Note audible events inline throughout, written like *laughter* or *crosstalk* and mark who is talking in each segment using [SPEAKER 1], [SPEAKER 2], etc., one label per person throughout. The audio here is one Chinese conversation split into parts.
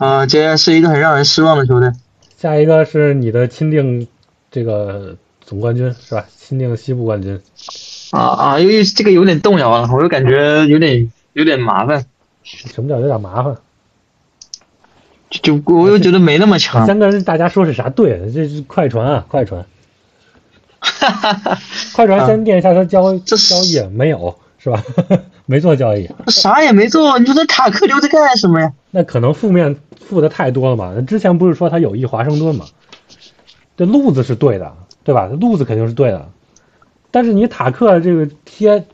[SPEAKER 1] 呃，这是一个很让人失望的球队。
[SPEAKER 2] 下一个是你的钦定这个总冠军是吧？钦定西部冠军。
[SPEAKER 1] 啊啊，因为这个有点动摇了，我就感觉有点有点麻烦。
[SPEAKER 2] 什么叫有点麻烦？
[SPEAKER 1] 就我又觉得没那么强。
[SPEAKER 2] 三个人大家说是啥队？这是快船啊，快船。
[SPEAKER 1] 哈哈哈！
[SPEAKER 2] 快船先垫一下他交交易没有是吧？*laughs* 没做交易，
[SPEAKER 1] 啥也没做。你说这塔克留着干什么呀？
[SPEAKER 2] 那可能负面负的太多了嘛。那之前不是说他有意华盛顿嘛？这路子是对的，对吧？路子肯定是对的。但是你塔克这个贴，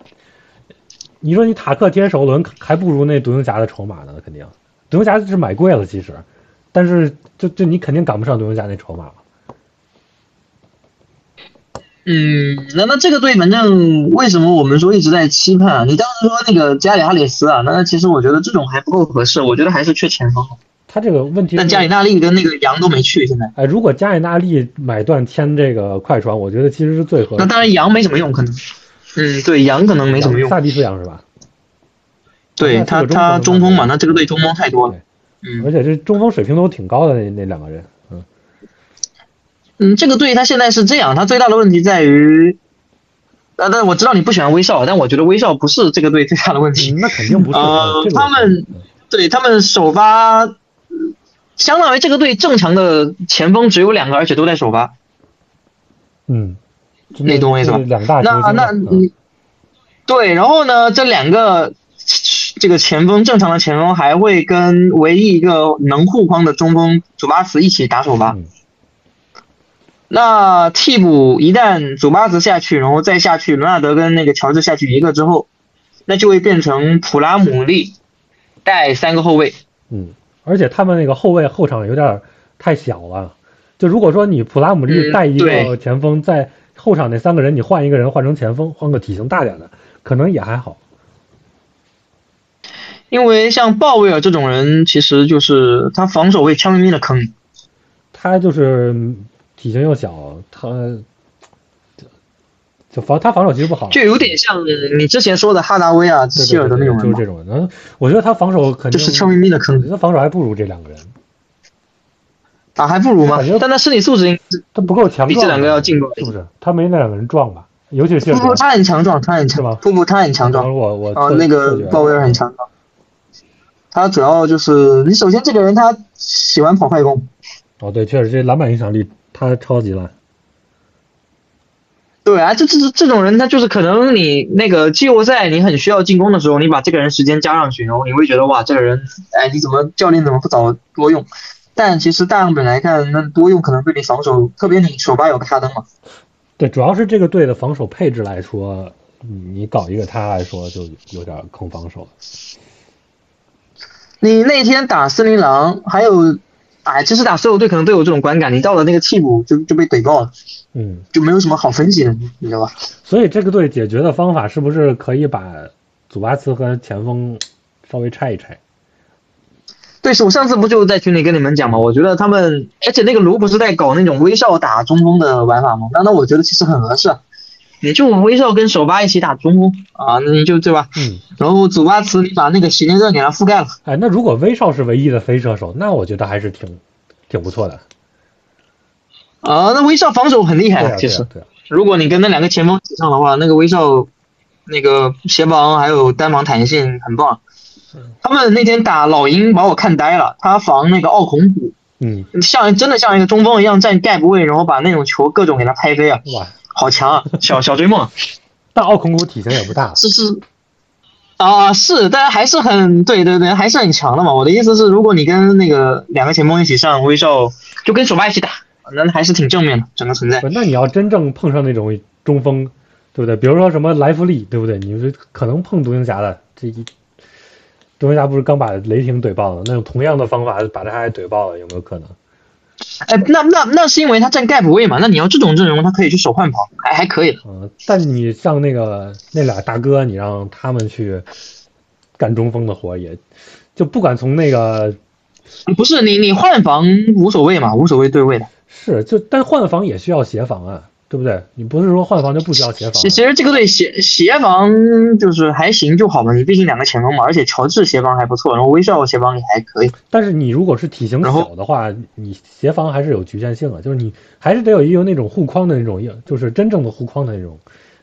[SPEAKER 2] 你说你塔克贴首轮还不如那独行侠的筹码呢，肯定。独行侠是买贵了，其实，但是就就你肯定赶不上独行侠那筹码了。
[SPEAKER 1] 嗯，那那这个队，反正为什么我们说一直在期盼啊？你当时说那个加里哈里斯啊，那其实我觉得这种还不够合适，我觉得还是缺前锋。
[SPEAKER 2] 他这个问题，
[SPEAKER 1] 但加里纳利跟那个杨都没去，现在。
[SPEAKER 2] 哎，如果加里纳利买断签这个快船，我觉得其实是最合适。
[SPEAKER 1] 那当然杨没什么用，可能。嗯，对，杨可能没什么用。
[SPEAKER 2] 萨蒂斯杨是吧？
[SPEAKER 1] 对他，他中锋嘛，那这个队中锋太多了。
[SPEAKER 2] 嗯，而且这中锋水平都挺高的那那两个人。
[SPEAKER 1] 嗯，这个队他现在是这样，他最大的问题在于，呃，但我知道你不喜欢威少，但我觉得威少不是这个队最大的问题。
[SPEAKER 2] 那肯定不是。
[SPEAKER 1] 呃，他们对他们首发，相当于这个队正常的前锋只有两个，而且都在首发。
[SPEAKER 2] 嗯，
[SPEAKER 1] 那东西是吧？
[SPEAKER 2] 两大
[SPEAKER 1] 那那你对，然后呢，这两个这个前锋正常的前锋还会跟唯一一个能护框的中锋祖巴茨一起打首发。那替补一旦祖巴茨下去，然后再下去伦纳德跟那个乔治下去一个之后，那就会变成普拉姆利带三个后卫。
[SPEAKER 2] 嗯，而且他们那个后卫后场有点太小了。就如果说你普拉姆利带一个前锋，在后场那三个人你换一个人换成前锋，换个体型大点的，可能也还好。
[SPEAKER 1] 因为像鲍威尔这种人，其实就是他防守会枪毙命的坑。
[SPEAKER 2] 他就是。体型又小，他就防他防守其实不好，
[SPEAKER 1] 就有点像你之前说的哈达威啊、希尔的那种
[SPEAKER 2] 就是这种。人。我觉得他防守肯定
[SPEAKER 1] 就是悄咪咪的坑，
[SPEAKER 2] 他防守还不如这两个人。
[SPEAKER 1] 啊，还不如吗？但他身体素质应该
[SPEAKER 2] 他不够强，
[SPEAKER 1] 比这两个要劲
[SPEAKER 2] 是不是？他没那两个人壮吧？尤其是
[SPEAKER 1] 瀑布，他很强壮，他很强，瀑布他很强壮。
[SPEAKER 2] 我我
[SPEAKER 1] 啊，那个鲍威尔很强壮。他主要就是你首先这个人他喜欢跑快攻。
[SPEAKER 2] 哦，对，确实这篮板影响力。他超级烂，
[SPEAKER 1] 对啊，这这这这种人，他就是可能你那个季后赛你很需要进攻的时候，你把这个人时间加上去，然后你会觉得哇，这个人，哎，你怎么教练怎么不早多用？但其实大样本来看，那多用可能对你防守，特别你首发有个哈登嘛。
[SPEAKER 2] 对，主要是这个队的防守配置来说，你搞一个他来说就有点坑防守。
[SPEAKER 1] 你那天打森林狼还有。哎，其实打所有队可能都有这种观感，你到了那个替补就就被怼爆了，嗯，就没有什么好分析的，你知道吧？
[SPEAKER 2] 所以这个队解决的方法是不是可以把祖巴茨和前锋稍微拆一拆？
[SPEAKER 1] 对，是我上次不就在群里跟你们讲嘛？我觉得他们，而且那个卢不是在搞那种微笑打中锋的玩法吗？那那我觉得其实很合适，你就威少跟首发一起打中锋啊，那你就对吧？嗯，然后祖巴茨你把那个席内热给他覆盖了。
[SPEAKER 2] 哎，那如果威少是唯一的飞射手，那我觉得还是挺。挺不错的，
[SPEAKER 1] 啊，那威少防守很厉害，其实，如果你跟那两个前锋挤上的话，那个威少，那个协防还有单防弹性很棒。他们那天打老鹰把我看呆了，他防那个奥孔古，嗯，像真的像一个中锋一样站盖不位，然后把那种球各种给他拍飞啊，哇，好强啊，小小追梦。
[SPEAKER 2] 但奥孔古体型也不大，
[SPEAKER 1] 是是。啊，是，但还是很对对对，还是很强的嘛。我的意思是，如果你跟那个两个前锋一起上，威少就跟首发一起打，那还是挺正面的整个存在。
[SPEAKER 2] 那你要真正碰上那种中锋，对不对？比如说什么莱弗利，对不对？你是可能碰独行侠的，这一独行侠不是刚把雷霆怼爆了？那种同样的方法把他还怼爆了，有没有可能？
[SPEAKER 1] 哎，那那那是因为他占盖补位嘛？那你要这种阵容，他可以去守换防，还还可以。
[SPEAKER 2] 嗯，但你像那个那俩大哥，你让他们去干中锋的活，也就不管从那个，
[SPEAKER 1] 不是你你换防无所谓嘛，无所谓对位的。
[SPEAKER 2] 是，就但换防也需要协防啊，对不对？你不是说换防就不需要协防。
[SPEAKER 1] 其实这个队协协防就是还行就好嘛，你毕竟两个前锋嘛，而且乔治协防还不错，然后威少协防也还可以。
[SPEAKER 2] 但是你如果是体型小的话，你协防还是有局限性的，就是你还是得有一个那种护框的那种，就是真正的护框的那种。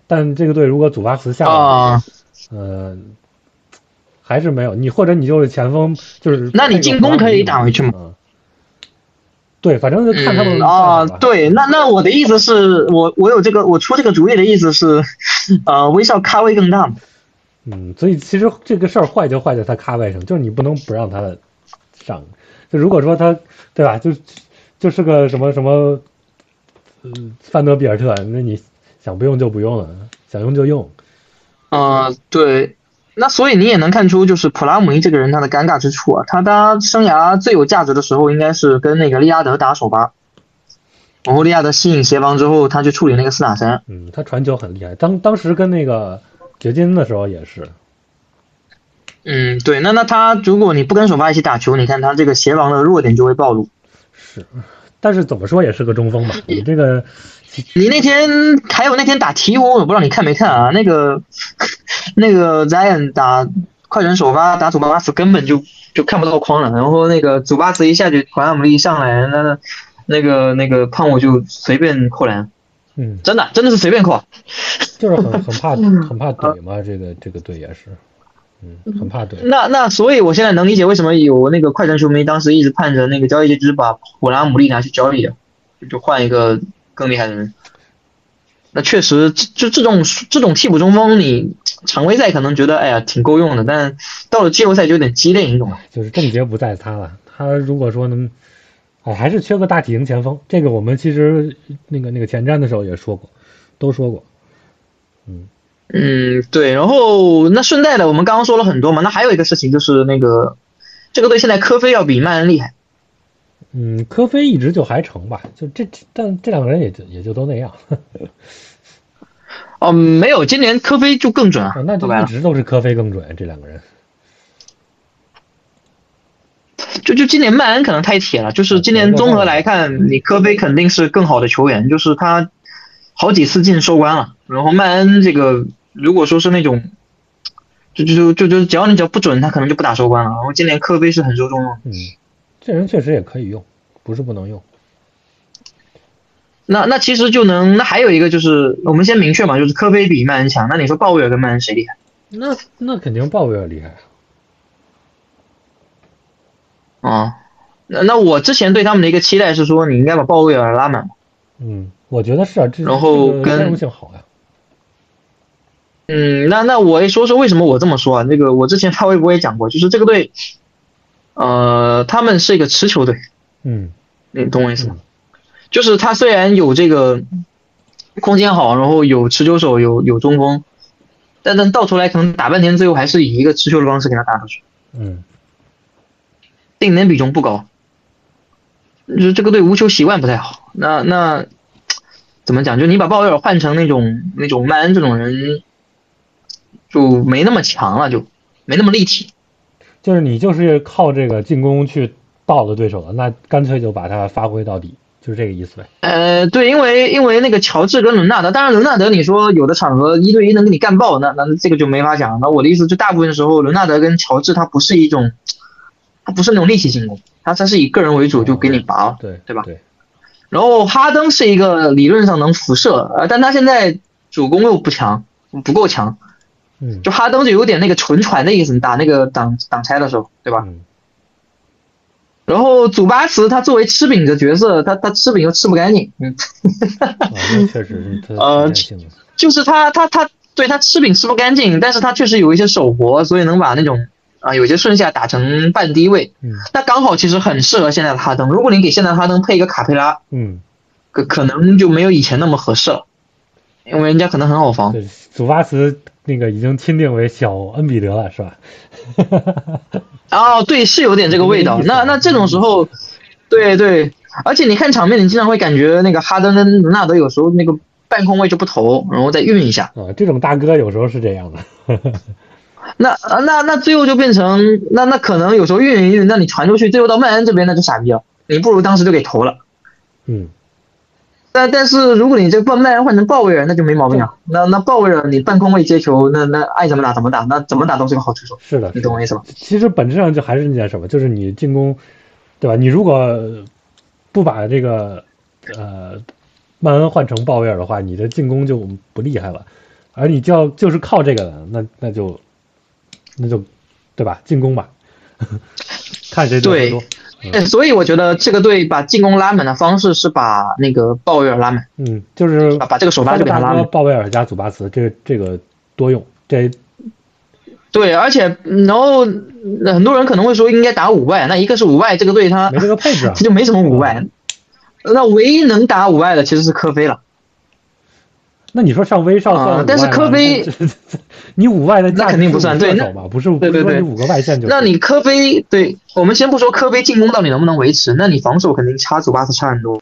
[SPEAKER 2] 但这个队如果祖巴茨下来，呃，还是没有你，或者你就是前锋，就是
[SPEAKER 1] 那你进攻可以打回去吗？
[SPEAKER 2] 对，反正就看他们
[SPEAKER 1] 啊。对，那那我的意思是我我有这个我出这个主意的意思是，呃，微笑咖位更大。
[SPEAKER 2] 嗯，所以其实这个事儿坏就坏在他咖位上，就是你不能不让他上。就如果说他对吧，就就是个什么什么，嗯，范德比尔特，那你想不用就不用了，想用就用。
[SPEAKER 1] 啊，对。那所以你也能看出，就是普拉姆伊这个人他的尴尬之处啊。他他生涯最有价值的时候，应该是跟那个利亚德打首发，然后利亚德吸引协防之后，他去处理那个四打三。
[SPEAKER 2] 嗯，他传球很厉害。当当时跟那个掘金的时候也是。
[SPEAKER 1] 嗯，对。那那他如果你不跟首发一起打球，你看他这个协防的弱点就会暴露。
[SPEAKER 2] 是，但是怎么说也是个中锋吧。你这个。
[SPEAKER 1] 你那天还有那天打鹈鹕，我不知道你看没看啊？那个 *laughs* 那个 Zion 打快船首发打祖巴巴茨根本就就看不到框了，然后那个祖巴茨一下去，怀阿姆利一上来，那那个那个胖虎就随便扣篮，
[SPEAKER 2] 嗯，
[SPEAKER 1] 真的真的是随便扣，*laughs*
[SPEAKER 2] 就是很很怕很怕怼嘛，这个这个队也是，嗯，很怕怼。
[SPEAKER 1] 那那所以我现在能理解为什么有那个快船球迷当时一直盼着那个交易就是把普拉姆利拿去交易，就换一个。更厉害的人，那确实，就这种这种替补中锋，你常规赛可能觉得哎呀挺够用的，但到了季后赛就有点鸡肋，你懂吗？
[SPEAKER 2] 就是症结不在他了，他如果说能，哎，还是缺个大体型前锋。这个我们其实那个那个前瞻的时候也说过，都说过。
[SPEAKER 1] 嗯嗯，对。然后那顺带的，我们刚刚说了很多嘛，那还有一个事情就是那个这个队现在科菲要比曼恩厉害。
[SPEAKER 2] 嗯，科菲一直就还成吧，就这，但这两个人也就也就都那样。*laughs*
[SPEAKER 1] 哦，没有，今年科菲就更准啊，
[SPEAKER 2] 那就一直都是科菲更准，这两个人。
[SPEAKER 1] 就就今年曼恩可能太铁了，就是今年综合来看，你科菲肯定是更好的球员，就是他好几次进收官了，然后曼恩这个如果说是那种，就就就就就只要你只要不准，他可能就不打收官了，然后今年科菲是很受重用。
[SPEAKER 2] 嗯。这人确实也可以用，不是不能用。
[SPEAKER 1] 那那其实就能，那还有一个就是，我们先明确嘛，就是科菲比曼恩强。那你说鲍威尔跟曼恩谁厉害？
[SPEAKER 2] 那那肯定鲍威尔厉害
[SPEAKER 1] 啊。啊，那那我之前对他们的一个期待是说，你应该把鲍威尔拉满。
[SPEAKER 2] 嗯，我觉得是啊，这
[SPEAKER 1] 然后跟
[SPEAKER 2] 用性好呀。
[SPEAKER 1] 嗯，那那我也说说为什么我这么说啊？那个我之前发微博也讲过，就是这个队。呃，他们是一个持球队，
[SPEAKER 2] 嗯，
[SPEAKER 1] 你懂我意思吗？就是他虽然有这个空间好，然后有持球手，有有中锋，但但到头来可能打半天，最后还是以一个持球的方式给他打出去，
[SPEAKER 2] 嗯，
[SPEAKER 1] 定点比重不高，就是这个队无球习惯不太好。那那怎么讲？就你把鲍威尔换成那种那种曼恩这种人，就没那么强了，就没那么立体。
[SPEAKER 2] 就是你就是靠这个进攻去倒了对手了，那干脆就把它发挥到底，就是这个意思呗。
[SPEAKER 1] 呃，对，因为因为那个乔治跟伦纳德，当然伦纳德你说有的场合一对一能给你干爆，那那这个就没法讲。那我的意思就大部分时候伦纳德跟乔治他不是一种，他不是那种立体进攻，他他是以个人为主就给你拔了，
[SPEAKER 2] 对
[SPEAKER 1] 对吧？对。然后哈登是一个理论上能辐射，呃，但他现在主攻又不强，不够强。就哈登就有点那个纯传的意思，你打那个挡挡拆的时候，对吧？然后祖巴茨他作为吃饼的角色，他他吃饼又吃不干净，
[SPEAKER 2] 嗯，确实，
[SPEAKER 1] 呃，就是他他他对他吃饼吃不干净，但是他确实有一些手活，所以能把那种啊有些顺下打成半低位，
[SPEAKER 2] 嗯，
[SPEAKER 1] 那刚好其实很适合现在的哈登。如果你给现在哈登配一个卡佩拉，
[SPEAKER 2] 嗯，
[SPEAKER 1] 可可能就没有以前那么合适了，因为人家可能很好防。
[SPEAKER 2] 祖巴茨。那个已经钦定为小恩比德了，是吧？*laughs*
[SPEAKER 1] 哦，对，是有点这个味道。*laughs* 那那这种时候，对对，而且你看场面，你经常会感觉那个哈登跟伦纳德有时候那个半空位就不投，然后再运一下。
[SPEAKER 2] 啊，这种大哥有时候是这样的。*laughs*
[SPEAKER 1] 那啊，那那最后就变成那那可能有时候运一运，那你传出去，最后到曼恩这边那就傻逼了。你不如当时就给投了。
[SPEAKER 2] 嗯。
[SPEAKER 1] 但但是如果你这个曼恩换成鲍威尔，那就没毛病啊。那那鲍威尔你半空位接球，那那爱怎么打怎么打，那怎么打都是个好出手。
[SPEAKER 2] 是的，
[SPEAKER 1] 你懂我意思吧？
[SPEAKER 2] 其实本质上就还是那件什么，就是你进攻，对吧？你如果不把这个呃曼恩换成鲍威尔的话，你的进攻就不厉害了。而你就要就是靠这个的，那那就那就对吧？进攻吧，*laughs* 看谁
[SPEAKER 1] 对。哎，所以我觉得这个队把进攻拉满的方式是把那个鲍威尔拉满，
[SPEAKER 2] 嗯，就是
[SPEAKER 1] 把把这个首发就给他拉满。
[SPEAKER 2] 鲍威尔加祖巴茨，这这个多用，这
[SPEAKER 1] 对，而且然后很多人可能会说应该打五外，那一个是五外这个队他
[SPEAKER 2] 没这个配置，*laughs*
[SPEAKER 1] 他就没什么五外，那唯一能打五外的其实是科菲了。
[SPEAKER 2] 那你说上威少算
[SPEAKER 1] 但是科菲，
[SPEAKER 2] 你五外的
[SPEAKER 1] 那肯定不算，对，
[SPEAKER 2] 不是
[SPEAKER 1] 对对对，
[SPEAKER 2] 五个外线就。
[SPEAKER 1] 那你科菲，对我们先不说科菲进攻到底能不能维持，那你防守肯定差祖巴茨差很多，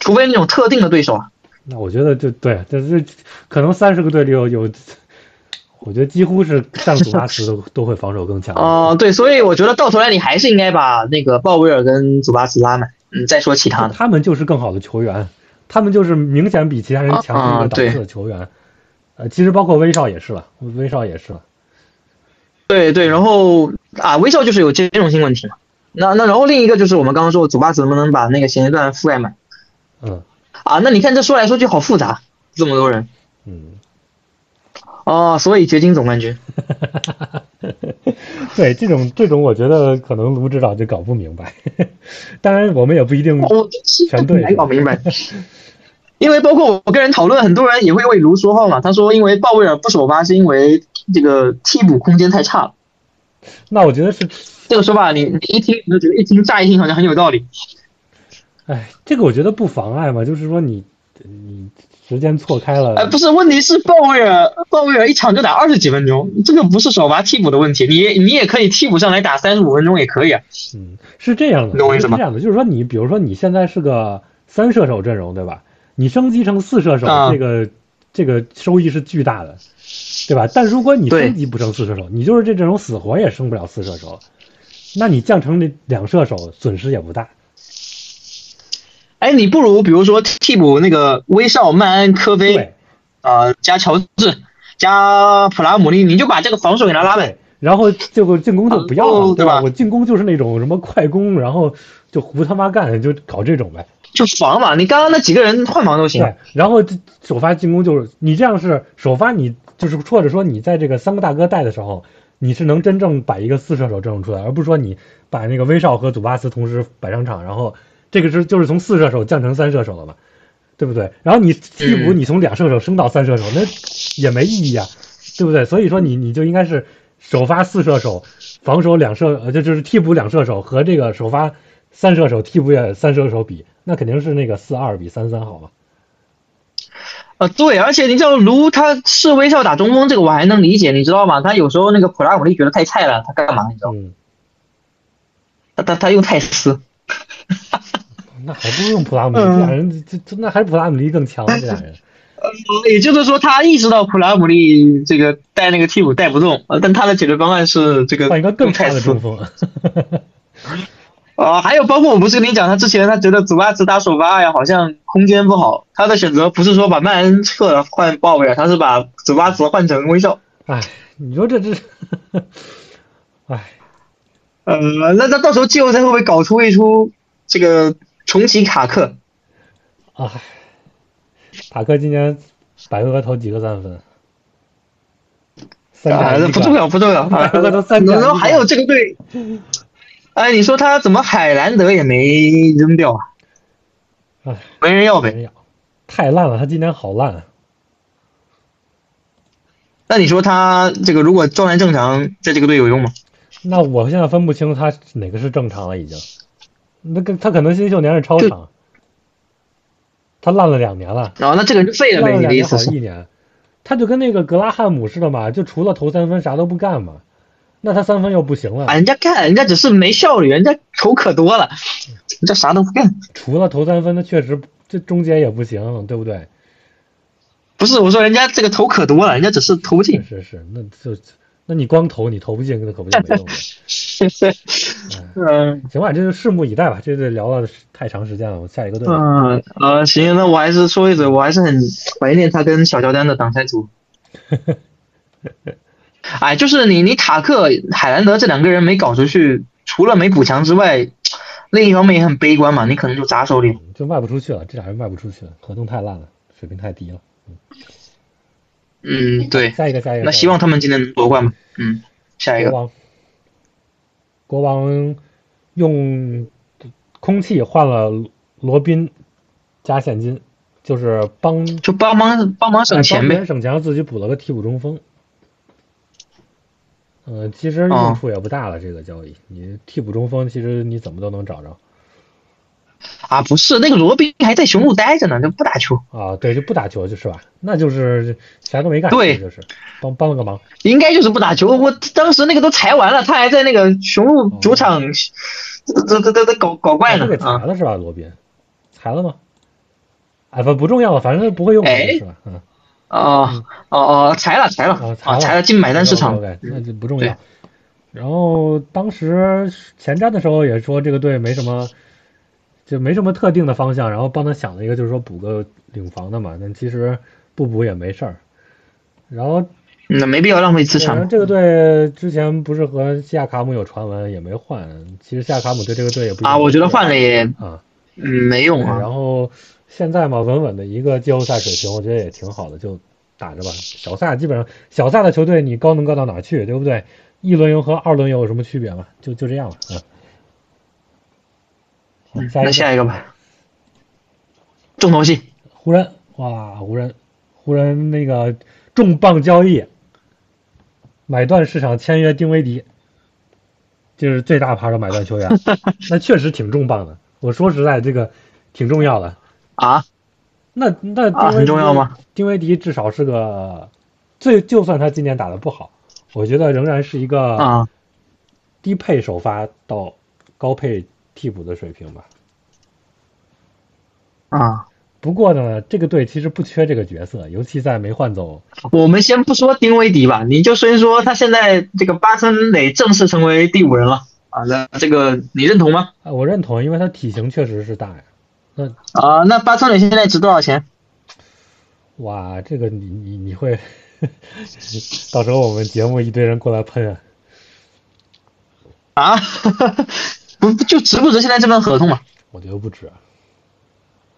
[SPEAKER 1] 除非那种特定的对手啊。
[SPEAKER 2] 那我觉得就对，就是可能三十个队里有有，我觉得几乎是像祖巴茨都 *laughs* 都会防守更强。
[SPEAKER 1] 哦，对，所以我觉得到头来你还是应该把那个鲍威尔跟祖巴茨拉满，嗯，再说其他的。
[SPEAKER 2] 他们就是更好的球员。他们就是明显比其他人强一个档次的球员，呃，其实包括威少也是了，威少也是了。
[SPEAKER 1] 对对，然后啊，威少就是有兼容性问题嘛。那那然后另一个就是我们刚刚说祖巴茨能不能把那个衔接段覆盖满？
[SPEAKER 2] 嗯。
[SPEAKER 1] 啊，那你看这说来说去好复杂，这么多人。
[SPEAKER 2] 嗯。
[SPEAKER 1] 哦，所以掘金总冠军。*laughs*
[SPEAKER 2] 对，这种这种，我觉得可能卢指导就搞不明白。*laughs* 当然，我们也不一定全对。
[SPEAKER 1] 难搞明白。因为包括我跟人讨论，很多人也会为卢说话嘛。他说，因为鲍威尔不首发，是因为这个替补空间太差了。
[SPEAKER 2] 那我觉得是
[SPEAKER 1] 这个说法，你你一听，你就觉得一听乍一听好像很有道理。
[SPEAKER 2] 哎，这个我觉得不妨碍嘛，就是说你你。时间错开了，
[SPEAKER 1] 呃，不是，问题是鲍威尔，鲍威尔一场就打二十几分钟，这个不是首发替补的问题，你你也可以替补上来打三十五分钟也可以啊。
[SPEAKER 2] 嗯，是这样的，
[SPEAKER 1] 懂我意思吗？
[SPEAKER 2] 这样的，就是说你比如说你现在是个三射手阵容，对吧？你升级成四射手，这个这个收益是巨大的，对吧？但如果你升级不成四射手，你就是这阵容死活也升不了四射手，那你降成那两射手，损失也不大。
[SPEAKER 1] 哎，你不如比如说替补那个威少、曼恩、科菲，呃，加乔治，加普拉姆利，你就把这个防守给他拉满，
[SPEAKER 2] 然后这个进攻就不要了，对吧？我进攻就是那种什么快攻，然后就胡他妈干，就搞这种呗。
[SPEAKER 1] 就防嘛，你刚刚那几个人换防都行。
[SPEAKER 2] 对，然后首发进攻就是你这样是首发，你就是或者说你在这个三个大哥带的时候，你是能真正把一个四射手阵容出来，而不是说你把那个威少和祖巴茨同时摆上场，然后。这个是就是从四射手降成三射手了嘛，对不对？然后你替补你从两射手升到三射手，那也没意义啊，对不对？所以说你你就应该是首发四射手，防守两射呃就就是替补两射手和这个首发三射手替补也三射手比，那肯定是那个四二比三三好嘛。
[SPEAKER 1] 呃，对，而且你知道卢他是微笑打中锋这个我还能理解，你知道吗？他有时候那个普拉姆利觉得太菜了，他干嘛？你知道？他他他用泰斯。
[SPEAKER 2] 那还不如用普拉姆利，这俩人这这那还是普拉姆利更强。这俩人，
[SPEAKER 1] 呃，也就是说他意识到普拉姆利这个带那个替补带不动，呃，但他的解决方案是这个
[SPEAKER 2] 换一个更菜的中锋。
[SPEAKER 1] 啊，*laughs* 还有包括我不是跟你讲，他之前他觉得祖巴茨打首发呀，好像空间不好，他的选择不是说把曼恩撤了换鲍威尔，他是把祖巴茨换成威少。
[SPEAKER 2] 哎，你说这这，哎，
[SPEAKER 1] 呃，那那到时候季后赛会不会搞出一出这个？重启卡克，
[SPEAKER 2] 啊，卡克今年百个投几个三分？三
[SPEAKER 1] 不重要不重要，*laughs*
[SPEAKER 2] 百个都三然
[SPEAKER 1] 后还有这个队，哎，你说他怎么海兰德也没扔掉啊？
[SPEAKER 2] 哎，
[SPEAKER 1] 没人要呗，
[SPEAKER 2] 太烂了，他今年好烂。
[SPEAKER 1] 那你说他这个如果状态正常，在这个队有用吗？
[SPEAKER 2] 那我现在分不清他哪个是正常了，已经。那个他可能新秀年是超长，他烂了两年了。
[SPEAKER 1] 哦，那这个人就废了呗？你的意思是？
[SPEAKER 2] 一年，他就跟那个格拉汉姆似的嘛，就除了投三分啥都不干嘛。那他三分又不行了。
[SPEAKER 1] 人家干，人家只是没效率，人家投可多了，人家啥都不干。
[SPEAKER 2] 除了投三分，那确实这中间也不行，对不对？
[SPEAKER 1] 不是，我说人家这个投可多了，人家只是投进。
[SPEAKER 2] 是是，那就那你光投，你投不进，那可不就没用了？*laughs* 嗯，行吧，这就拭目以待吧。这这聊了太长时间了，我下一个队。
[SPEAKER 1] 嗯呃，行，那我还是说一嘴，我还是很怀念他跟小乔丹的挡拆组。*laughs* 哎，就是你你塔克海兰德这两个人没搞出去，除了没补强之外，另一方面也很悲观嘛，你可能就砸手里，
[SPEAKER 2] 就卖不出去了。这俩人卖不出去了，合同太烂了，水平太低了。
[SPEAKER 1] 嗯，对。
[SPEAKER 2] 下一个，下一个。
[SPEAKER 1] 那希望他们今天能夺冠吧。嗯，下一个。
[SPEAKER 2] 国王，国王用空气换了罗宾加现金，就是帮
[SPEAKER 1] 就帮忙帮忙省钱呗，
[SPEAKER 2] 省钱自己补了个替补中锋。嗯，其实用处也不大了。这个交易，你替补中锋，其实你怎么都能找着。
[SPEAKER 1] 啊，不是，那个罗宾还在雄鹿待着呢，就不打球。
[SPEAKER 2] 啊，对，就不打球，就是吧？那就是啥都没干。
[SPEAKER 1] 对，
[SPEAKER 2] 就是帮帮了个忙。
[SPEAKER 1] 应该就是不打球。我当时那个都裁完了，他还在那个雄鹿主场，这这这这搞搞怪呢。
[SPEAKER 2] 给裁了是吧？罗宾，裁了吗？哎，不不重要了，反正不会用是吧？嗯。
[SPEAKER 1] 哦哦哦，裁了裁了，裁了进买单市场，
[SPEAKER 2] 那就不重要。然后当时前瞻的时候也说这个队没什么，就没什么特定的方向，然后帮他想了一个就是说补个领防的嘛，但其实不补也没事儿。然后
[SPEAKER 1] 那没必要浪费资产。
[SPEAKER 2] 这个队之前不是和西亚卡姆有传闻，也没换。其实西亚卡姆对这个队也不
[SPEAKER 1] 啊，我觉得换了也
[SPEAKER 2] 啊，
[SPEAKER 1] 嗯，没用啊。
[SPEAKER 2] 然后。现在嘛，稳稳的一个季后赛水平，我觉得也挺好的，就打着吧。小赛基本上，小赛的球队你高能高到哪去，对不对？一轮游和二轮游有什么区别吗？就就这样了，
[SPEAKER 1] 嗯。那下一个。吧。重头戏，
[SPEAKER 2] 湖人，哇，湖人，湖人那个重磅交易，买断市场签约丁威迪，就是最大牌的买断球员，*laughs* 那确实挺重磅的。我说实在，这个挺重要的。
[SPEAKER 1] 啊，
[SPEAKER 2] 那那
[SPEAKER 1] 很重要吗？
[SPEAKER 2] 丁威迪至少是个，最就算他今年打的不好，我觉得仍然是一个
[SPEAKER 1] 啊。
[SPEAKER 2] 低配首发到高配替补的水平吧。
[SPEAKER 1] 啊，
[SPEAKER 2] 不过呢，这个队其实不缺这个角色，尤其在没换走。
[SPEAKER 1] 我们先不说丁威迪吧，你就先说他现在这个巴森磊正式成为第五人了啊，那这个你认同吗？
[SPEAKER 2] 啊，我认同，因为他体型确实是大呀。
[SPEAKER 1] 那啊，那巴森磊现在值多少钱？
[SPEAKER 2] 哇，这个你你你会，*laughs* 到时候我们节目一堆人过来喷啊！
[SPEAKER 1] 啊，不就值不值现在这份合同嘛？
[SPEAKER 2] 我觉得不值。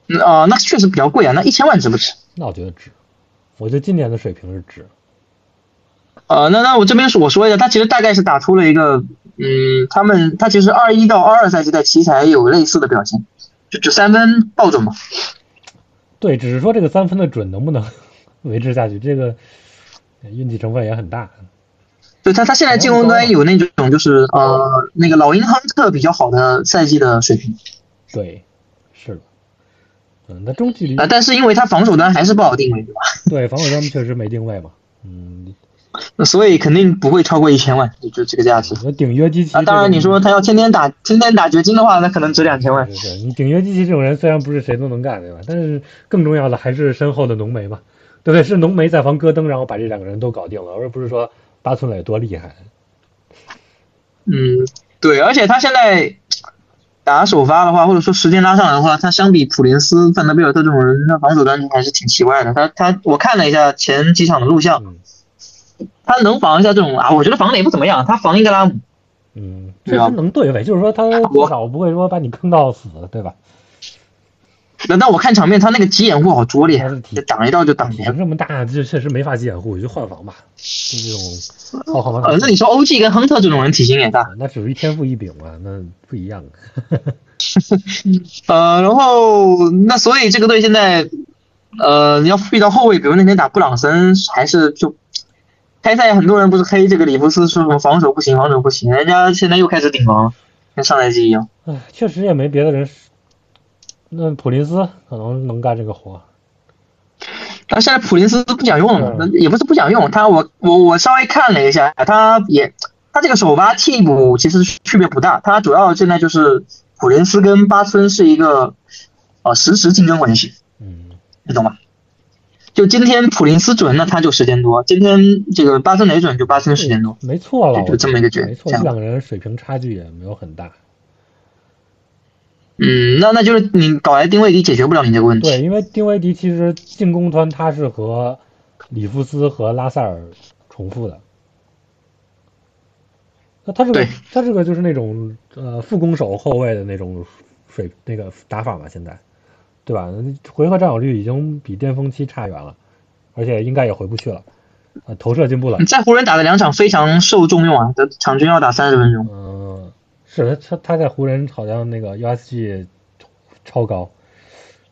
[SPEAKER 1] 嗯啊，那确实比较贵啊，那一千万值不值？
[SPEAKER 2] 那我觉得值，我觉得今年的水平是值。
[SPEAKER 1] 呃，那那我这边是我说一下，他其实大概是打出了一个，嗯，他们他其实二一到二二赛季在奇才有类似的表现。就就三分爆准嘛，
[SPEAKER 2] 对，只是说这个三分的准能不能 *laughs* 维持下去，这个运气成分也很大。
[SPEAKER 1] 对他，他现在进攻端有那种就是呃那个老鹰亨特比较好的赛季的水平。
[SPEAKER 2] 对，是的，嗯，那中距离
[SPEAKER 1] 啊，但是因为他防守端还是不好定位，对吧？
[SPEAKER 2] 对，防守端确实没定位嘛，嗯。
[SPEAKER 1] 那所以肯定不会超过一千万，就这个价值。
[SPEAKER 2] 顶约基奇
[SPEAKER 1] 啊，当然你说他要天天打天天打掘金的话，那可能值两千万。
[SPEAKER 2] 是你顶约基奇这种人虽然不是谁都能干，对吧？但是更重要的还是身后的浓眉嘛，对不对？是浓眉在防戈登，然后把这两个人都搞定了，而不是说八村垒多厉害。
[SPEAKER 1] 嗯，对，而且他现在打首发的话，或者说时间拉上来的话，他相比普林斯、范德贝尔特这种人，那防守端还是挺奇怪的。他他我看了一下前几场的录像。他能防一下这种啊？我觉得防的也不怎么样。他防英格拉姆，
[SPEAKER 2] 嗯，确实能对位，就是说他至少不会说把你坑到死，对吧？
[SPEAKER 1] 那那我看场面，他那个急掩护好拙劣，挡一道就挡
[SPEAKER 2] 平。这么大，就确实没法急掩护，就换防吧。就这种，*laughs* 好好
[SPEAKER 1] 呃，那你说欧 G 跟亨特这种人体型也大，
[SPEAKER 2] 那属于天赋异禀嘛？那不一样。*laughs*
[SPEAKER 1] 呃，然后那所以这个队现在，呃，你要遇到后卫，比如那天打布朗森，还是就。开赛很多人不是黑这个里弗斯说什么防守不行，防守不行，人家现在又开始顶防了，跟上赛季一样。
[SPEAKER 2] 唉，确实也没别的人。那普林斯可能能干这个活。
[SPEAKER 1] 但现在普林斯不想用了嘛？也不是不想用，他我我我稍微看了一下，他也他这个首发替补其实区别不大，他主要现在就是普林斯跟巴村是一个呃实时竞争关系。嗯，你懂吗？就今天普林斯准，那他就时间多；今天这个巴森雷准，就巴森时间多。
[SPEAKER 2] 没错了，
[SPEAKER 1] 就这么一个决，
[SPEAKER 2] 没错，这两个人水平差距也没有很大。
[SPEAKER 1] 嗯，那那就是你搞来丁威迪解决不了你这个问
[SPEAKER 2] 题。对，因为丁威迪其实进攻端他是和里夫斯和拉塞尔重复的。那他这个他这个就是那种呃副攻手后卫的那种水那个打法嘛，现在。对吧？回合占有率已经比巅峰期差远了，而且应该也回不去了。啊，投射进步了。
[SPEAKER 1] 你在湖人打了两场非常受重用啊，场均要打三十分钟。
[SPEAKER 2] 嗯，是他他他在湖人好像那个 USG 超高，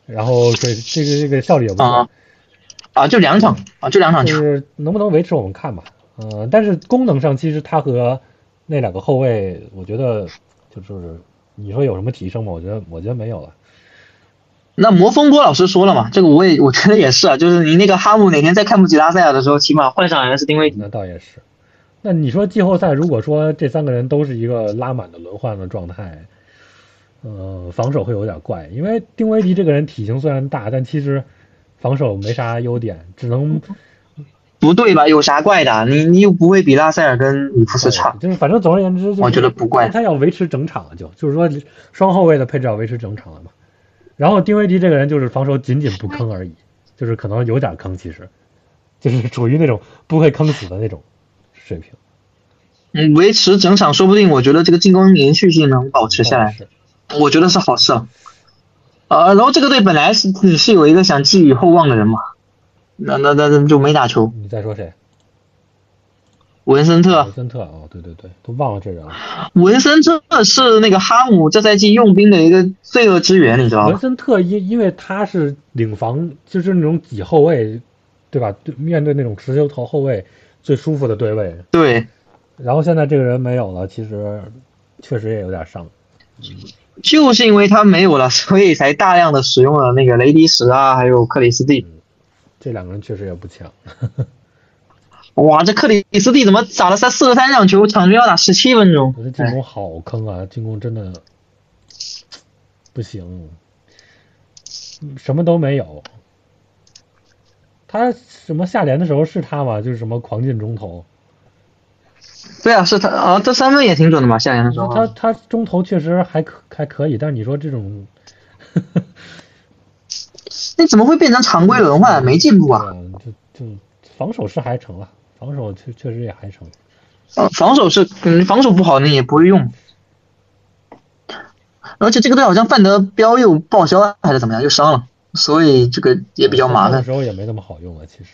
[SPEAKER 2] 然后对这个这个效率也不错。
[SPEAKER 1] 啊，就两场啊，就两场球。
[SPEAKER 2] 是能不能维持我们看吧。嗯，但是功能上其实他和那两个后卫，我觉得就是你说有什么提升吗？我觉得我觉得没有了。
[SPEAKER 1] 那魔风波老师说了嘛，这个我也我觉得也是啊，就是你那个哈姆哪天再看不起拉塞尔的时候，起码换上来是丁威迪。
[SPEAKER 2] 那倒也是。那你说季后赛如果说这三个人都是一个拉满的轮换的状态，呃，防守会有点怪，因为丁威迪这个人体型虽然大，但其实防守没啥优点，只能
[SPEAKER 1] 不对吧？有啥怪的？你你又不会比拉塞尔跟里弗斯差，
[SPEAKER 2] 就是反正总而言之，
[SPEAKER 1] 我觉得不怪。
[SPEAKER 2] 他要维持整场就就是说双后卫的配置要维持整场了嘛。然后丁威迪这个人就是防守仅仅不坑而已，就是可能有点坑，其实就是处于那种不会坑死的那种水平。
[SPEAKER 1] 嗯，维持整场说不定，我觉得这个进攻连续性能保持下来，我觉得是好事啊。呃，然后这个队本来是你是有一个想寄予厚望的人嘛，那那那就没打球。
[SPEAKER 2] 你在说谁？
[SPEAKER 1] 文森特，
[SPEAKER 2] 文森特哦，对对对，都忘了这人了。
[SPEAKER 1] 文森特是那个哈姆这赛季用兵的一个罪恶之源，你知道吗？
[SPEAKER 2] 文森特因因为他是领防，就是那种挤后卫，对吧？对，面对那种持球投后卫最舒服的对位。
[SPEAKER 1] 对。
[SPEAKER 2] 然后现在这个人没有了，其实确实也有点伤。
[SPEAKER 1] 就是因为他没有了，*laughs* 所以才大量的使用了那个雷迪什啊，还有克里斯蒂。
[SPEAKER 2] 这两个人确实也不强。*laughs*
[SPEAKER 1] 哇，这克里斯蒂怎么打了三四十三场球，场均要打十七分钟？
[SPEAKER 2] 我的进攻好坑啊，进攻真的不行，什么都没有。他什么下联的时候是他吗？就是什么狂进中投。
[SPEAKER 1] 对啊，是他啊，这三分也挺准的嘛，下联的时候。
[SPEAKER 2] 他他中投确实还可还可以，但是你说这种，*laughs*
[SPEAKER 1] 那怎么会变成常规轮换？没进步啊？*laughs*
[SPEAKER 2] 就就防守是还成了。防守确确实也还成，
[SPEAKER 1] 防防守是，嗯，防守不好你也不会用，而且这个队好像范德彪又报销还是怎么样，又伤了，所以这个也比较麻烦。
[SPEAKER 2] 那时候也没那么好用了，其实。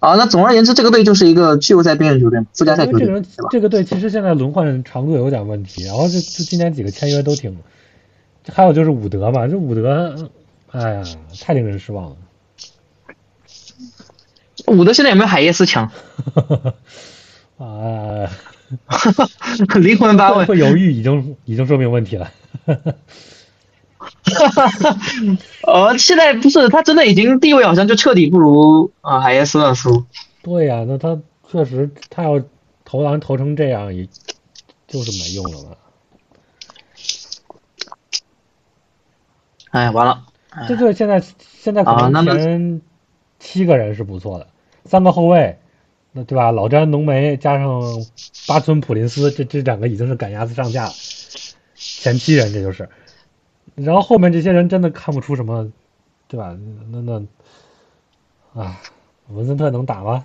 [SPEAKER 1] 啊，那总而言之，这个队就是一个季后赛边缘球队，附加赛球队，
[SPEAKER 2] 对这个队其实现在轮换长度有点问题，然后这这今年几个签约都挺，还有就是伍德嘛，这伍德，哎呀，太令人失望了。
[SPEAKER 1] 伍德现在有没有海耶斯强？*laughs*
[SPEAKER 2] 啊，*laughs*
[SPEAKER 1] 灵魂八位
[SPEAKER 2] 会犹豫已经已经说明问题了。*laughs*
[SPEAKER 1] 呃，现在不是他真的已经地位好像就彻底不如啊海耶斯了，是？
[SPEAKER 2] 对呀，那他确实他要投篮投成这样，也就是没用了嘛。
[SPEAKER 1] 哎，完了，
[SPEAKER 2] 这就现在现在可能前七个人是不错的。三个后卫，那对吧？老詹、浓眉加上巴村、普林斯，这这两个已经是赶鸭子上架了。前七人这就是，然后后面这些人真的看不出什么，对吧？那那啊，文森特能打吗？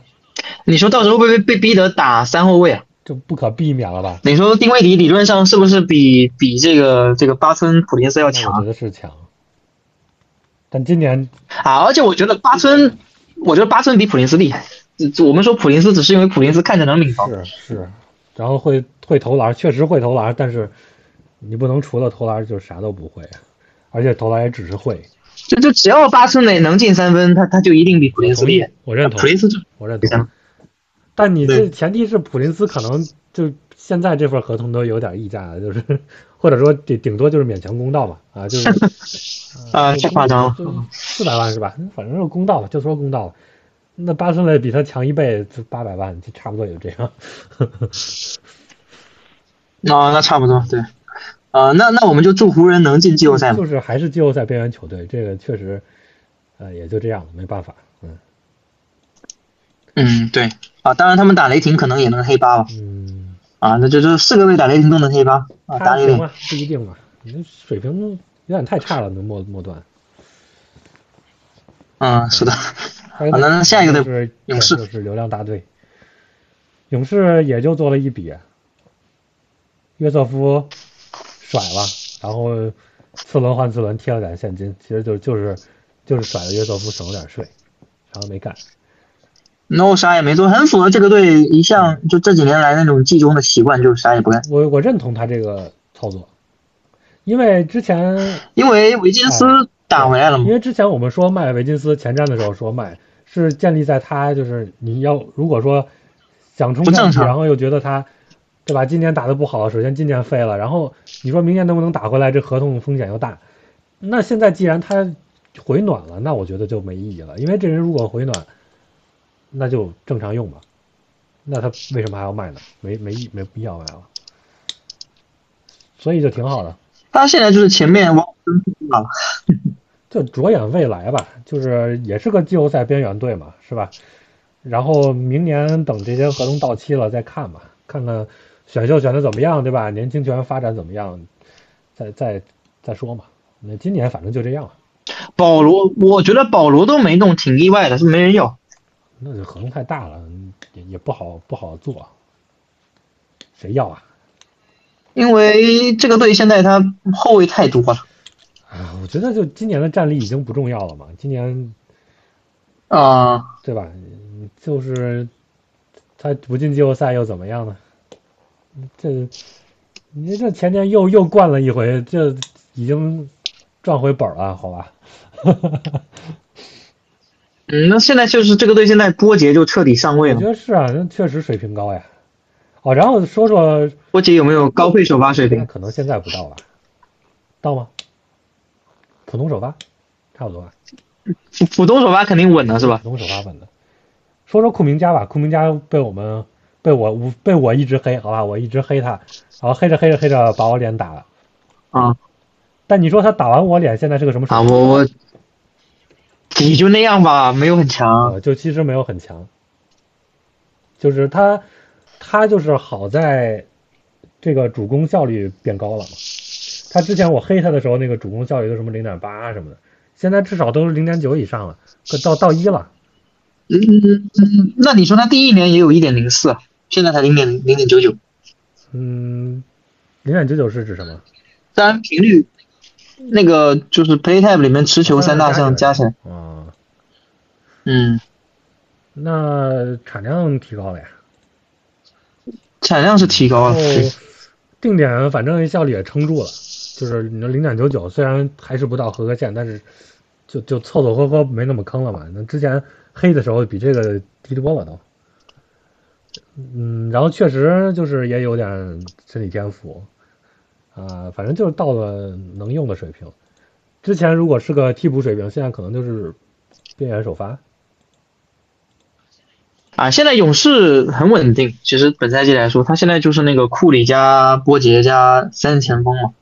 [SPEAKER 1] 你说到时候会不会被逼得打三后卫啊？
[SPEAKER 2] 就不可避免了吧？
[SPEAKER 1] 你说丁威迪理论上是不是比比这个这个巴村、普林斯要强？
[SPEAKER 2] 我觉得是强，但今年
[SPEAKER 1] 啊，而且我觉得巴村。我觉得八村比普林斯厉害。我们说普林斯只是因为普林斯看着能领防，
[SPEAKER 2] 是是，然后会会投篮，确实会投篮，但是你不能除了投篮就啥都不会，而且投篮也只是会。
[SPEAKER 1] 就就只要八寸内能进三分，他他就一定比普林斯厉害。
[SPEAKER 2] 我认同。
[SPEAKER 1] 普林斯
[SPEAKER 2] 我认同。但你这前提是普林斯可能就现在这份合同都有点溢价了，就是或者说顶顶多就是勉强公道吧，啊就是。*laughs*
[SPEAKER 1] 啊，太夸张了，
[SPEAKER 2] 四百万是吧？反正是公道吧，就说公道。那巴森雷比他强一倍，就八百万，就差不多也就这样。
[SPEAKER 1] 那 *laughs* 那差不多，对。啊，那那我们就祝湖人能进季后赛。
[SPEAKER 2] 就是还是季后赛边缘球队，这个确实呃，也就这样了，没办法，
[SPEAKER 1] 嗯。嗯，对啊，当然他们打雷霆可能也能黑八吧。嗯。啊，那就就四个位打雷霆都能黑八啊，打雷霆
[SPEAKER 2] 不一定吧？你水平有点太差了，那末末端。
[SPEAKER 1] 嗯，是的。好，那那下一个
[SPEAKER 2] 队
[SPEAKER 1] 勇士
[SPEAKER 2] 就是流量大队。勇士也就做了一笔，约瑟夫甩了，然后次轮换次轮贴了点现金，其实就就是就是甩了约瑟夫省了点税，啥都没干。
[SPEAKER 1] 那我啥也没做，很符合这个队一向就这几年来那种季中的习惯，就是啥也不干。
[SPEAKER 2] 我我认同他这个操作，因为之前 *laughs*
[SPEAKER 1] 因为维金斯打回来了嘛。
[SPEAKER 2] 因为之前我们说卖维金斯前瞻的时候说卖，是建立在他就是你要如果说。想冲上去，然后又觉得他，对吧？今年打的不好，首先今年废了，然后你说明年能不能打回来？这合同风险又大。那现在既然他回暖了，那我觉得就没意义了，因为这人如果回暖，那就正常用吧。那他为什么还要卖呢？没没意没必要卖了。所以就挺好的。
[SPEAKER 1] 他现在就是前面往了，
[SPEAKER 2] 就着眼未来吧，就是也是个季后赛边缘队嘛，是吧？然后明年等这些合同到期了再看吧，看看选秀选的怎么样，对吧？年轻球员发展怎么样，再再再说嘛。那今年反正就这样了。
[SPEAKER 1] 保罗，我觉得保罗都没弄，挺意外的，是没人要。
[SPEAKER 2] 那就合同太大了，也也不好不好做。谁要啊？
[SPEAKER 1] 因为这个队现在他后卫太多了。
[SPEAKER 2] 啊，我觉得就今年的战力已经不重要了嘛。今年
[SPEAKER 1] 啊，
[SPEAKER 2] 对吧？就是他不进季后赛又怎么样呢？这你这前天又又灌了一回，这已经赚回本了，好吧？
[SPEAKER 1] 嗯，那现在就是这个队现在波杰就彻底上位了。
[SPEAKER 2] 我觉得是啊，那确实水平高呀。哦，然后说说
[SPEAKER 1] 波杰有没有高配首发水平？
[SPEAKER 2] 可能现在不到吧？到吗？普通首发，差不多吧。
[SPEAKER 1] 普普通首发肯定稳了是吧？
[SPEAKER 2] 普通首发稳了。说说库明加吧，库明加被我们被我被我一直黑，好吧，我一直黑他，然后黑着黑着黑着把我脸打了，
[SPEAKER 1] 啊，
[SPEAKER 2] 但你说他打完我脸，现在是个什么水
[SPEAKER 1] 平？啊，我我，你就那样吧，没有很强，
[SPEAKER 2] 就其实没有很强，就是他他就是好在这个主攻效率变高了嘛，他之前我黑他的时候，那个主攻效率都什么零点八什么的，现在至少都是零点九以上了，可到到一了。
[SPEAKER 1] 嗯嗯嗯，那你说他第一年也有一点零四，现在才零点零点九九。
[SPEAKER 2] 嗯，零点九九是指什么？
[SPEAKER 1] 单频率，那个就是 Playtime 里面持球三大项加起来。
[SPEAKER 2] 啊。
[SPEAKER 1] 嗯。
[SPEAKER 2] 那产量提高了呀？
[SPEAKER 1] 产量是提高了。
[SPEAKER 2] 定点反正效率也撑住了，就是你的零点九九，虽然还是不到合格线，但是就就凑凑合合没那么坑了吧。那之前。黑的时候比这个低多了都，嗯，然后确实就是也有点身体天赋，啊，反正就是到了能用的水平。之前如果是个替补水平，现在可能就是边缘首发。
[SPEAKER 1] 啊，现在勇士很稳定，其实本赛季来说，他现在就是那个库里加波杰加三前锋嘛，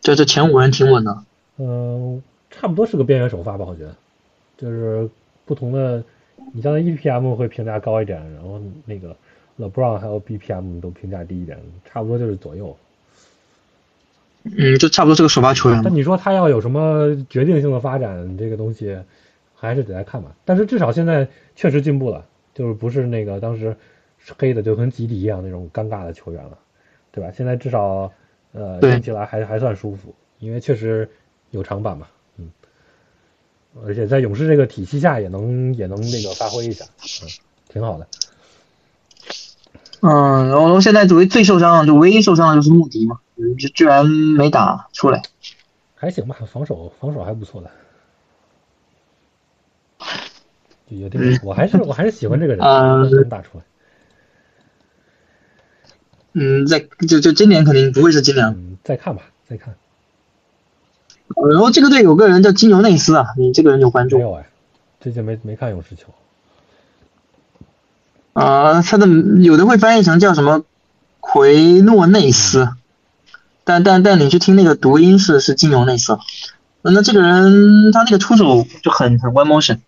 [SPEAKER 1] 就这前五人挺稳的。
[SPEAKER 2] 嗯，差不多是个边缘首发吧，我觉得，就是。不同的，你像 EPM 会评价高一点，然后那个 LeBron 还有 BPM 都评价低一点，差不多就是左右。
[SPEAKER 1] 嗯，就差不多这个首发球员。
[SPEAKER 2] 那你说他要有什么决定性的发展，这个东西还是得来看吧。但是至少现在确实进步了，就是不是那个当时黑的就跟吉迪一样那种尴尬的球员了，对吧？现在至少呃用起来还还算舒服，因为确实有长板嘛。而且在勇士这个体系下，也能也能那个发挥一下，嗯，挺好的。
[SPEAKER 1] 嗯，然后现在作为最受伤的，就唯一受伤的就是穆迪嘛，就居然没打出来。
[SPEAKER 2] 还行吧，防守防守还不错的。有点，我还是我还是喜欢这个人，*laughs* 能打出来。
[SPEAKER 1] 嗯，在就就今年肯定不会是今年，
[SPEAKER 2] 嗯，再看吧，再看。
[SPEAKER 1] 然后这个队有个人叫金牛内斯啊，你这个人有关注
[SPEAKER 2] 没有哎？最近没没看勇士球。
[SPEAKER 1] 啊，他的有的会翻译成叫什么奎诺内斯，但但但你去听那个读音是是金牛内斯。那这个人他那个出手就很很 one motion。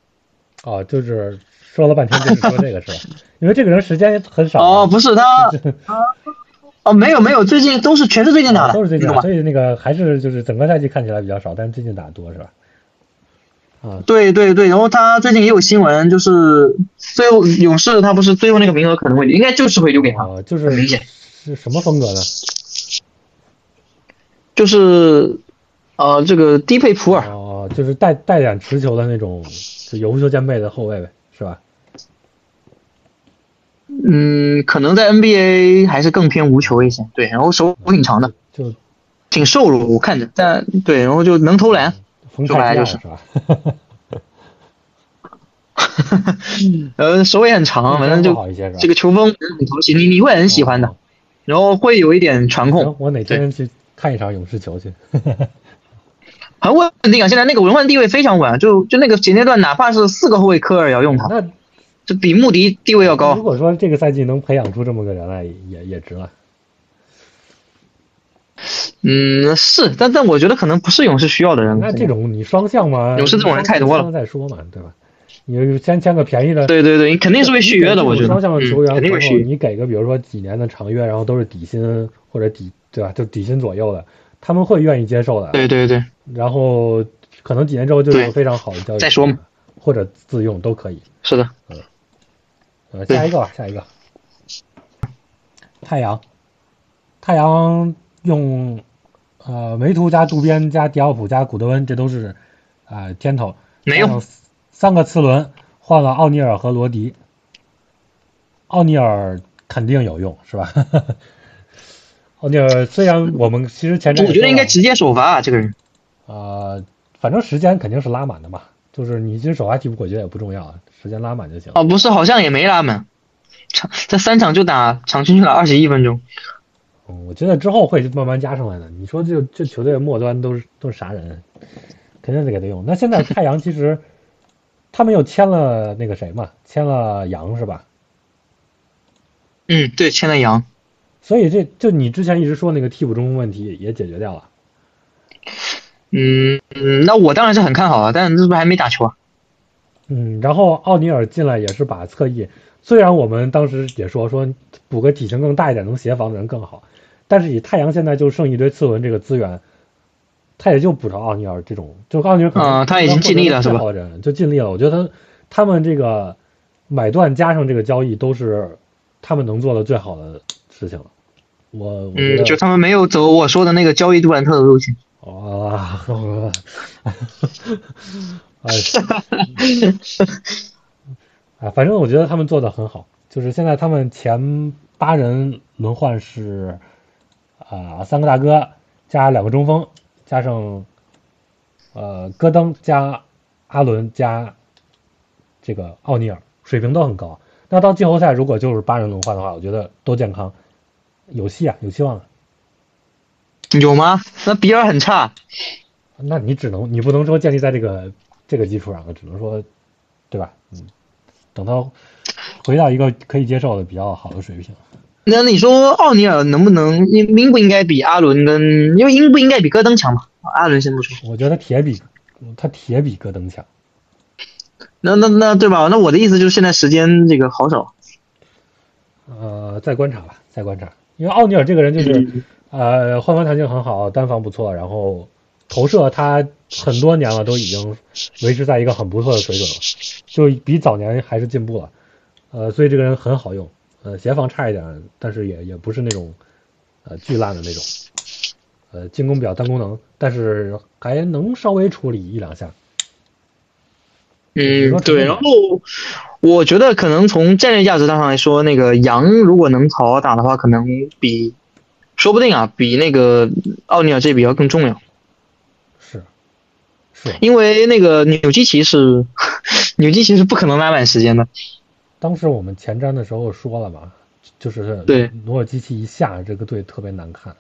[SPEAKER 2] 哦，就是说了半天就是说这个是吧？*laughs* 因为这个人时间很少。
[SPEAKER 1] 哦，不是他。*laughs* 哦，没有没有，最近都是全是最近打的，
[SPEAKER 2] 都是最近打，所以那个还是就是整个赛季看起来比较少，但是最近打的多是吧？啊，
[SPEAKER 1] 对对对，然后他最近也有新闻，就是最后勇士他不是最后那个名额可能会应该就是会留给他，
[SPEAKER 2] 就是
[SPEAKER 1] 明显
[SPEAKER 2] 是什么风格呢？
[SPEAKER 1] 就是呃这个低配普尔，
[SPEAKER 2] 哦，就是带带点持球的那种，就有无球兼备的后卫呗，是吧？
[SPEAKER 1] 嗯，可能在 NBA 还是更偏无球一些，对，然后手挺长的，
[SPEAKER 2] 就
[SPEAKER 1] 挺瘦弱，我看着，但对，然后就能投篮，说白了就是，*laughs* 呃，手也很长，反正就这个球风很讨喜，你你会很喜欢的，然后会有一点传控。
[SPEAKER 2] 我哪天去看一场勇士球去？*laughs*
[SPEAKER 1] 很稳定啊，现在那个文化地位非常稳，就就那个前阶段，哪怕是四个后卫科尔也要用他。
[SPEAKER 2] 那
[SPEAKER 1] 这比穆迪地位要高。
[SPEAKER 2] 如果说这个赛季能培养出这么个人来，也也值了。
[SPEAKER 1] 嗯，是，但但我觉得可能不是勇士需要的人。
[SPEAKER 2] 那这种你双向嘛，
[SPEAKER 1] 勇士这种人太多了。
[SPEAKER 2] 再说嘛，对吧？你先签个便宜的。
[SPEAKER 1] 对对对，你肯定是会续约的，我觉得。
[SPEAKER 2] 双向的球员
[SPEAKER 1] 肯定会续。
[SPEAKER 2] 你给个比如说几年的长约，然后都是底薪或者底，对吧？就底薪左右的，他们会愿意接受的。
[SPEAKER 1] 对对对。
[SPEAKER 2] 然后可能几年之后就有非常好的交易。
[SPEAKER 1] 再说嘛。
[SPEAKER 2] 或者自用都可以。
[SPEAKER 1] 是的。
[SPEAKER 2] 嗯。呃，下一个吧，下一个。太阳，太阳用呃梅图加渡边加迪奥普加古德温，这都是啊天头。
[SPEAKER 1] 没有。
[SPEAKER 2] 三个次轮换了奥尼尔和罗迪。奥尼尔肯定有用，是吧？*laughs* 奥尼尔虽然我们其实前阵
[SPEAKER 1] 我觉得应该直接首发这个人。
[SPEAKER 2] 呃，反正时间肯定是拉满的嘛，就是你其实首发替补，我觉得也不重要。时间拉满就行
[SPEAKER 1] 哦，不是，好像也没拉满，场这三场就打场均去了二十一分钟。
[SPEAKER 2] 嗯，我觉得之后会慢慢加上来的。你说这这球队末端都是都是啥人？肯定得给他用。那现在太阳其实他们又签了那个谁嘛？签了杨是吧？
[SPEAKER 1] 嗯，对，签了杨。
[SPEAKER 2] 所以这就你之前一直说那个替补中锋问题也解决掉了。
[SPEAKER 1] 嗯嗯，那我当然是很看好啊，但是是不是还没打球啊？
[SPEAKER 2] 嗯，然后奥尼尔进来也是把侧翼，虽然我们当时也说说补个体型更大一点能协防的人更好，但是以太阳现在就剩一堆次文这个资源，他也就补着奥尼尔这种，就奥尼尔可能
[SPEAKER 1] 他已经尽力了是吧？
[SPEAKER 2] 就尽力了，我觉得他他们这个买断加上这个交易都是他们能做的最好的事情了。我
[SPEAKER 1] 嗯，就他们没有走我说的那个交易杜兰特的路线。
[SPEAKER 2] 哇。哎，*laughs* 啊，反正我觉得他们做的很好，就是现在他们前八人轮换是啊，三个大哥加两个中锋，加上呃戈登加阿伦加这个奥尼尔，水平都很高。那到季后赛如果就是八人轮换的话，我觉得都健康，有戏啊，有希望啊。
[SPEAKER 1] 有吗？那比尔很差。
[SPEAKER 2] 那你只能，你不能说建立在这个。这个基础上了，只能说，对吧？嗯，等到回到一个可以接受的比较好的水平。
[SPEAKER 1] 那你说奥尼尔能不能应应不应该比阿伦跟？因为应不应该比戈登强嘛？阿伦先不说。
[SPEAKER 2] 我觉得铁比他铁比戈登强。
[SPEAKER 1] 那那那对吧？那我的意思就是现在时间这个好少。
[SPEAKER 2] 呃，再观察吧，再观察。因为奥尼尔这个人就是呃，换防弹性很好，单防不错，然后。投射他很多年了，都已经维持在一个很不错的水准了，就比早年还是进步了。呃，所以这个人很好用。呃，协防差一点，但是也也不是那种呃巨烂的那种。呃，进攻比较单功能，但是还能稍微处理一两下。
[SPEAKER 1] 嗯，对。然后我觉得可能从战略价值上来说，那个羊如果能好好打的话，可能比说不定啊，比那个奥尼尔这笔要更重要。是，是因为那个纽基奇是纽基奇是不可能拉满时间的。
[SPEAKER 2] 当时我们前瞻的时候说了嘛，就是
[SPEAKER 1] 对
[SPEAKER 2] 努尔基奇一下，这个队特别难看。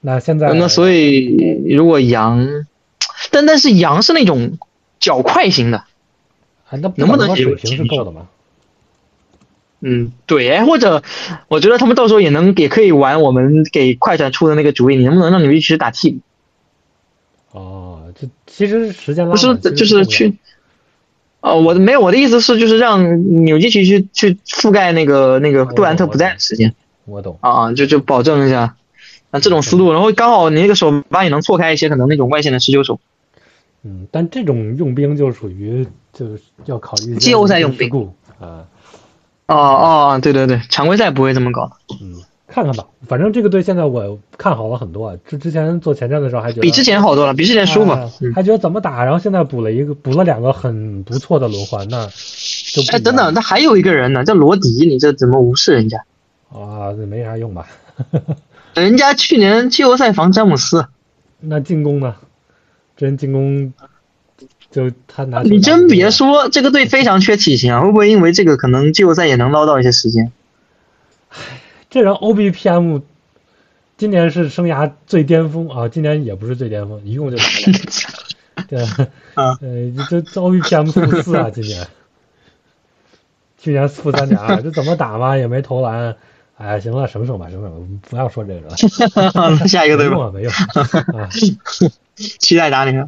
[SPEAKER 2] 那现在
[SPEAKER 1] 那所以如果羊，但但是羊是那种较快型的，
[SPEAKER 2] 那
[SPEAKER 1] 能不能
[SPEAKER 2] 水平是够的吗？
[SPEAKER 1] 嗯，对，或者我觉得他们到时候也能也可以玩我们给快船出的那个主意，你能不能让纽基奇打替补？
[SPEAKER 2] 哦。这其实时间拉
[SPEAKER 1] 不是就是去。哦，我没有，我的意思是就是让纽基奇去去覆盖那个那个杜兰特不在的时间。
[SPEAKER 2] 我懂。
[SPEAKER 1] 啊，就就保证一下，那这种思路，然后刚好你那个手把也能错开一些可能那种外线的持球手。
[SPEAKER 2] 嗯，但这种用兵就属于就是要考虑
[SPEAKER 1] 季后赛用兵
[SPEAKER 2] 啊。
[SPEAKER 1] 哦哦，对对对，常规赛不会这么搞。
[SPEAKER 2] 嗯，看看吧，反正这个队现在我看好了很多。之之前做前瞻的时候还觉得
[SPEAKER 1] 比之前好多了，比之前舒服，
[SPEAKER 2] 还觉得怎么打，然后现在补了一个，补了两个很不错的轮换，那就
[SPEAKER 1] 哎，等等，那还有一个人呢，叫罗迪，你这怎么无视人家？
[SPEAKER 2] 啊，这没啥用吧？*laughs*
[SPEAKER 1] 人家去年季后赛防詹姆斯，
[SPEAKER 2] 那进攻呢？真进攻。就他拿
[SPEAKER 1] 你真别说，这个队非常缺体型啊！会不会因为这个，可能季后赛也能捞到一些时间？
[SPEAKER 2] 唉，这人 OBPM 今年是生涯最巅峰啊！今年也不是最巅峰，一共就对 *laughs* 呃，这这 OBPM 负四啊，今年，去年负三点二，这怎么打嘛？也没投篮，哎，行了，省省吧，省省，不要说这个了。*laughs*
[SPEAKER 1] 下一个对
[SPEAKER 2] 吧，没用，没用啊！*laughs*
[SPEAKER 1] 期待打你。